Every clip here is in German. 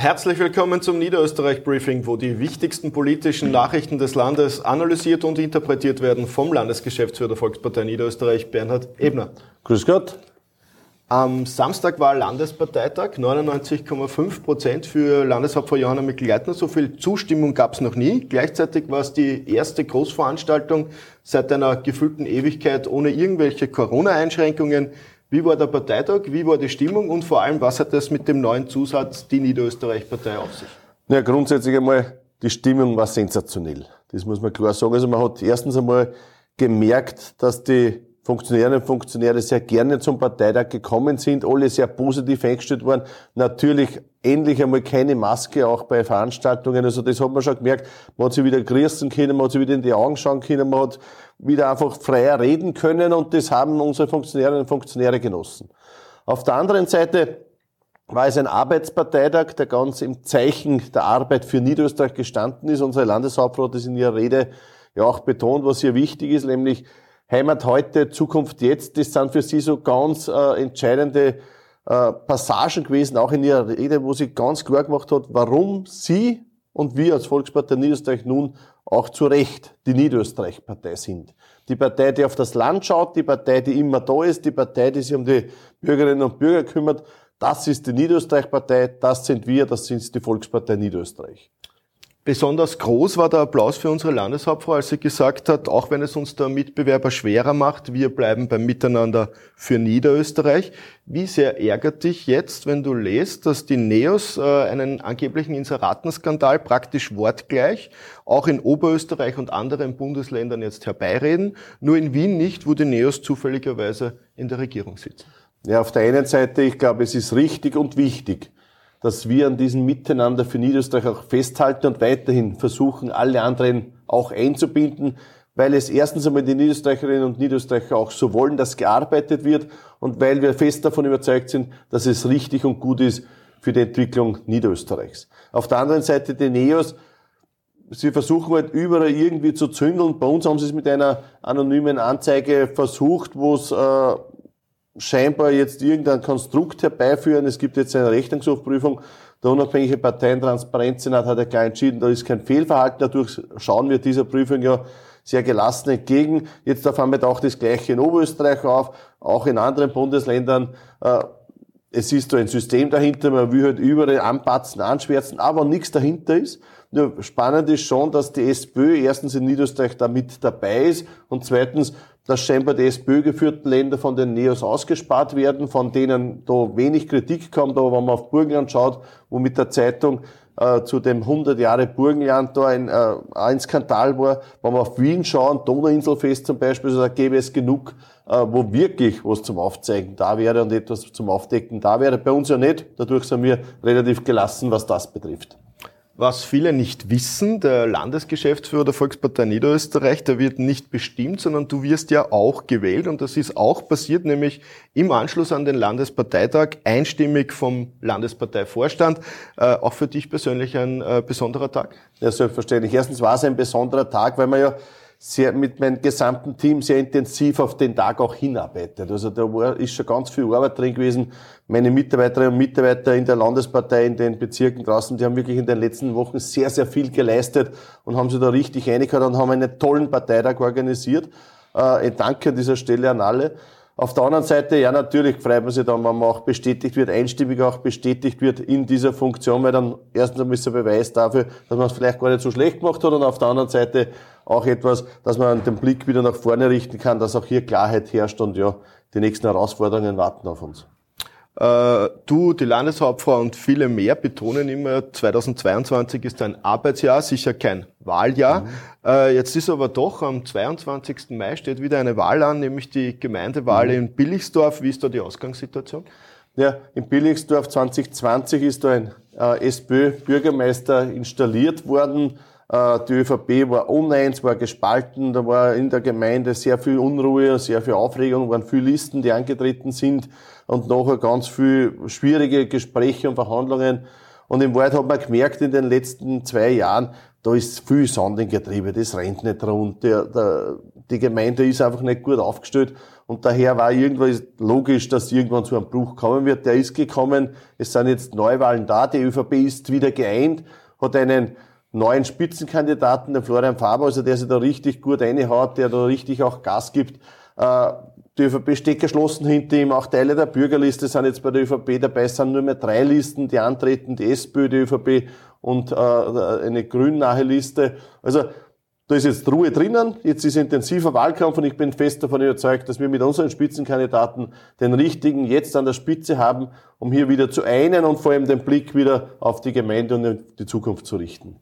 Herzlich willkommen zum Niederösterreich-Briefing, wo die wichtigsten politischen Nachrichten des Landes analysiert und interpretiert werden vom Landesgeschäftsführer der Volkspartei Niederösterreich, Bernhard Ebner. Grüß Gott. Am Samstag war Landesparteitag, 99,5 Prozent für Landeshauptfrau Johanna Mikl-Leitner. So viel Zustimmung gab es noch nie. Gleichzeitig war es die erste Großveranstaltung seit einer gefühlten Ewigkeit ohne irgendwelche Corona-Einschränkungen. Wie war der Parteitag? Wie war die Stimmung? Und vor allem, was hat das mit dem neuen Zusatz die Niederösterreich-Partei auf sich? Ja, grundsätzlich einmal, die Stimmung war sensationell. Das muss man klar sagen. Also man hat erstens einmal gemerkt, dass die Funktionärinnen und Funktionäre sehr gerne zum Parteitag gekommen sind, alle sehr positiv eingestellt waren. Natürlich endlich einmal keine Maske auch bei Veranstaltungen. Also das hat man schon gemerkt. Man hat sich wieder grüßen können, man hat sich wieder in die Augen schauen können, man hat wieder einfach freier reden können und das haben unsere Funktionärinnen und Funktionäre genossen. Auf der anderen Seite war es ein Arbeitsparteitag, der ganz im Zeichen der Arbeit für Niederösterreich gestanden ist. Unsere Landeshauptfrau hat das in ihrer Rede ja auch betont, was hier wichtig ist, nämlich Heimat heute, Zukunft jetzt, das sind für sie so ganz äh, entscheidende äh, Passagen gewesen, auch in ihrer Rede, wo sie ganz klar gemacht hat, warum sie und wir als Volkspartei Niederösterreich nun auch zu Recht die Niederösterreich-Partei sind. Die Partei, die auf das Land schaut, die Partei, die immer da ist, die Partei, die sich um die Bürgerinnen und Bürger kümmert. Das ist die Niederösterreich-Partei, das sind wir, das sind die Volkspartei Niederösterreich. Besonders groß war der Applaus für unsere Landeshauptfrau, als sie gesagt hat, auch wenn es uns der Mitbewerber schwerer macht, wir bleiben beim Miteinander für Niederösterreich. Wie sehr ärgert dich jetzt, wenn du lest, dass die NEOS äh, einen angeblichen Inseratenskandal praktisch wortgleich auch in Oberösterreich und anderen Bundesländern jetzt herbeireden, nur in Wien nicht, wo die NEOS zufälligerweise in der Regierung sitzen? Ja, auf der einen Seite, ich glaube, es ist richtig und wichtig, dass wir an diesem Miteinander für Niederösterreich auch festhalten und weiterhin versuchen, alle anderen auch einzubinden, weil es erstens einmal die Niederösterreicherinnen und Niederösterreicher auch so wollen, dass gearbeitet wird und weil wir fest davon überzeugt sind, dass es richtig und gut ist für die Entwicklung Niederösterreichs. Auf der anderen Seite die NEOS, sie versuchen halt überall irgendwie zu zündeln. Bei uns haben sie es mit einer anonymen Anzeige versucht, wo es äh, scheinbar jetzt irgendein Konstrukt herbeiführen. Es gibt jetzt eine Rechnungshofprüfung. Der unabhängige Parteientransparenzsenat hat ja klar entschieden, da ist kein Fehlverhalten. Dadurch schauen wir dieser Prüfung ja sehr gelassen entgegen. Jetzt auf einmal taucht das Gleiche in Oberösterreich auf, auch in anderen Bundesländern. Äh, es ist da ein System dahinter, man will halt überall anpatzen, anschwärzen, aber nichts dahinter ist. Nur spannend ist schon, dass die SPÖ erstens in Niederösterreich da mit dabei ist und zweitens dass scheinbar die SPÖ-geführten Länder von den Neos ausgespart werden, von denen da wenig Kritik kommt. Aber wenn man auf Burgenland schaut, wo mit der Zeitung äh, zu dem 100 Jahre Burgenland da ein, äh, ein Skandal war, wenn wir auf Wien schauen, Donauinselfest zum Beispiel, also da gäbe es genug, äh, wo wirklich was zum Aufzeigen da wäre und etwas zum Aufdecken da wäre. Bei uns ja nicht. Dadurch sind wir relativ gelassen, was das betrifft. Was viele nicht wissen, der Landesgeschäftsführer der Volkspartei Niederösterreich, der wird nicht bestimmt, sondern du wirst ja auch gewählt und das ist auch passiert, nämlich im Anschluss an den Landesparteitag, einstimmig vom Landesparteivorstand. Äh, auch für dich persönlich ein äh, besonderer Tag? Ja, selbstverständlich. Erstens war es ein besonderer Tag, weil man ja sehr, mit meinem gesamten Team sehr intensiv auf den Tag auch hinarbeitet. Also da war, ist schon ganz viel Arbeit drin gewesen. Meine Mitarbeiterinnen und Mitarbeiter in der Landespartei, in den Bezirken draußen, die haben wirklich in den letzten Wochen sehr, sehr viel geleistet und haben sich da richtig eingehört und haben einen tollen Parteitag organisiert. Äh, Danke an dieser Stelle an alle. Auf der anderen Seite, ja, natürlich freut man sich dann, wenn man auch bestätigt wird, einstimmig auch bestätigt wird in dieser Funktion, weil dann erstens ein Beweis dafür, dass man es vielleicht gar nicht so schlecht gemacht hat und auf der anderen Seite auch etwas, dass man den Blick wieder nach vorne richten kann, dass auch hier Klarheit herrscht und ja, die nächsten Herausforderungen warten auf uns. Äh, du, die Landeshauptfrau und viele mehr betonen immer, 2022 ist ein Arbeitsjahr, sicher kein Wahljahr. Mhm. Äh, jetzt ist aber doch am 22. Mai steht wieder eine Wahl an, nämlich die Gemeindewahl mhm. in Billigsdorf. Wie ist da die Ausgangssituation? Ja, in Billigsdorf 2020 ist da ein äh, SPÖ-Bürgermeister installiert worden. Äh, die ÖVP war uneins, war gespalten, da war in der Gemeinde sehr viel Unruhe, sehr viel Aufregung, waren viele Listen, die angetreten sind und nachher ganz viel schwierige Gespräche und Verhandlungen. Und im Wahrheit hat man gemerkt in den letzten zwei Jahren, da ist viel Sand im Getriebe, das rennt nicht rund, der, der, die Gemeinde ist einfach nicht gut aufgestellt und daher war irgendwas logisch, dass irgendwann zu einem Bruch kommen wird. Der ist gekommen, es sind jetzt Neuwahlen da, die ÖVP ist wieder geeint, hat einen neuen Spitzenkandidaten, den Florian Faber, also der sich da richtig gut reinhaut, der da richtig auch Gas gibt. Äh, die ÖVP steht geschlossen hinter ihm. Auch Teile der Bürgerliste sind jetzt bei der ÖVP dabei. Es sind nur mehr drei Listen, die antreten, die SPÖ, die ÖVP und äh, eine grünnahe Liste. Also da ist jetzt Ruhe drinnen, jetzt ist intensiver Wahlkampf und ich bin fest davon überzeugt, dass wir mit unseren Spitzenkandidaten den richtigen jetzt an der Spitze haben, um hier wieder zu einen und vor allem den Blick wieder auf die Gemeinde und die Zukunft zu richten.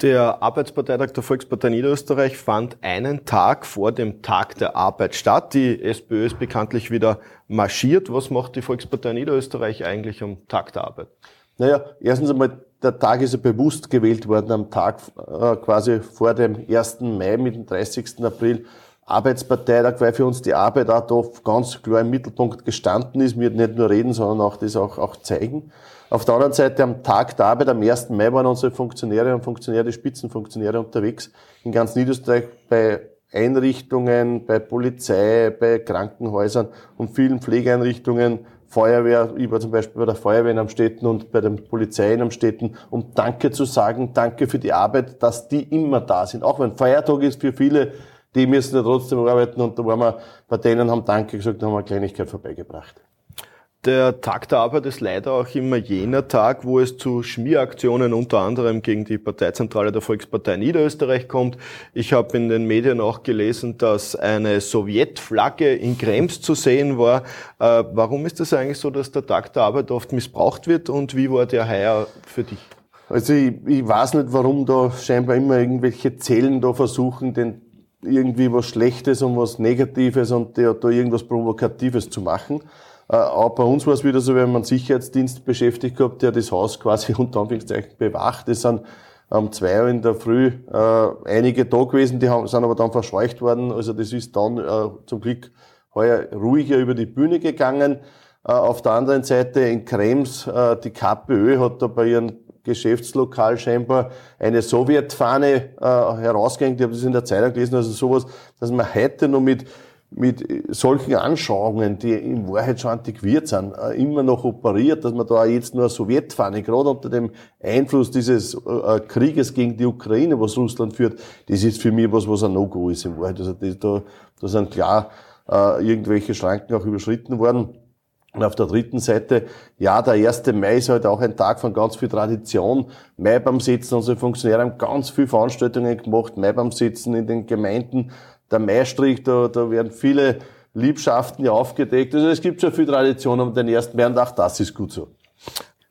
Der Arbeitsparteitag der Volkspartei Niederösterreich fand einen Tag vor dem Tag der Arbeit statt. Die SPÖ ist bekanntlich wieder marschiert. Was macht die Volkspartei Niederösterreich eigentlich am Tag der Arbeit? Naja, erstens einmal, der Tag ist ja bewusst gewählt worden am Tag äh, quasi vor dem 1. Mai mit dem 30. April. Arbeitsparteitag, weil für uns die Arbeit auch da ganz klar im Mittelpunkt gestanden ist. Wir nicht nur reden, sondern auch das auch, auch zeigen. Auf der anderen Seite am Tag der Arbeit, am 1. Mai, waren unsere Funktionäre und Funktionäre, Spitzenfunktionäre unterwegs in ganz Niederösterreich bei Einrichtungen, bei Polizei, bei Krankenhäusern und vielen Pflegeeinrichtungen, Feuerwehr, ich war zum Beispiel bei der Feuerwehr in Amstetten und bei den Polizeien am Städten, um Danke zu sagen, Danke für die Arbeit, dass die immer da sind. Auch wenn Feiertag ist für viele, die müssen ja trotzdem arbeiten und da waren wir bei denen, haben Danke gesagt, haben wir eine Kleinigkeit vorbeigebracht. Der Tag der Arbeit ist leider auch immer jener Tag, wo es zu Schmieraktionen unter anderem gegen die Parteizentrale der Volkspartei Niederösterreich kommt. Ich habe in den Medien auch gelesen, dass eine Sowjetflagge in Krems zu sehen war. Äh, warum ist es eigentlich so, dass der Tag der Arbeit oft missbraucht wird und wie war der heuer für dich? Also ich, ich weiß nicht, warum da scheinbar immer irgendwelche Zellen da versuchen, den irgendwie was Schlechtes und was Negatives und da irgendwas Provokatives zu machen. Äh, auch bei uns war es wieder so, wir haben einen Sicherheitsdienst beschäftigt gehabt, der das Haus quasi unter Anführungszeichen bewacht. Es sind um zwei Uhr in der Früh äh, einige da gewesen, die haben, sind aber dann verscheucht worden. Also das ist dann äh, zum Glück heuer ruhiger über die Bühne gegangen. Äh, auf der anderen Seite in Krems, äh, die KPÖ hat da bei ihrem Geschäftslokal scheinbar eine Sowjetfahne äh, herausgehängt. Ich habe das in der Zeitung gelesen, also sowas, dass man heute noch mit mit solchen Anschauungen, die in Wahrheit schon antiquiert sind, äh, immer noch operiert, dass man da jetzt nur eine Sowjetfahne, gerade unter dem Einfluss dieses äh, äh, Krieges gegen die Ukraine, was Russland führt, das ist für mich was, was ein No-Go ist in Wahrheit. Also da, da sind klar äh, irgendwelche Schranken auch überschritten worden. Und auf der dritten Seite, ja, der 1. Mai ist halt auch ein Tag von ganz viel Tradition. Mai beim Sitzen, unsere Funktionäre haben ganz viele Veranstaltungen gemacht, Mai beim Sitzen in den Gemeinden der Maistrich, da, da werden viele Liebschaften ja aufgedeckt. Also es gibt schon viel Tradition um den ersten Mai und auch das ist gut so.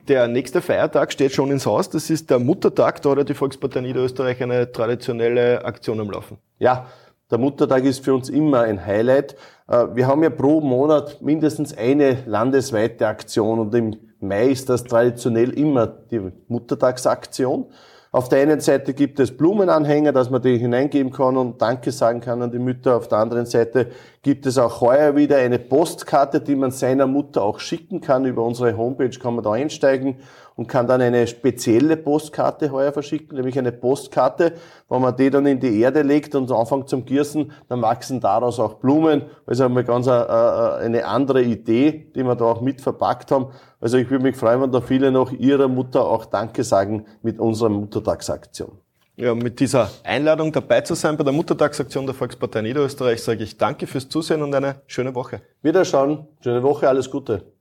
Der nächste Feiertag steht schon ins Haus. Das ist der Muttertag. Da hat die Volkspartei Niederösterreich eine traditionelle Aktion am Laufen. Ja, der Muttertag ist für uns immer ein Highlight. Äh, wir haben ja pro Monat mindestens eine landesweite Aktion und im Mai ist das traditionell immer die Muttertagsaktion. Auf der einen Seite gibt es Blumenanhänger, dass man die hineingeben kann und Danke sagen kann an die Mütter. Auf der anderen Seite gibt es auch heuer wieder eine Postkarte, die man seiner Mutter auch schicken kann. Über unsere Homepage kann man da einsteigen und kann dann eine spezielle Postkarte heuer verschicken, nämlich eine Postkarte, wenn man die dann in die Erde legt und anfängt zum Gießen, dann wachsen daraus auch Blumen. Also einmal ganz eine, äh, äh, eine andere Idee, die wir da auch mit verpackt haben. Also ich würde mich freuen, wenn da viele noch ihrer Mutter auch Danke sagen mit unserer Muttertagsaktion. Ja, mit dieser Einladung dabei zu sein bei der Muttertagsaktion der Volkspartei Niederösterreich sage ich danke fürs Zusehen und eine schöne Woche. Wiederschauen, schöne Woche, alles Gute.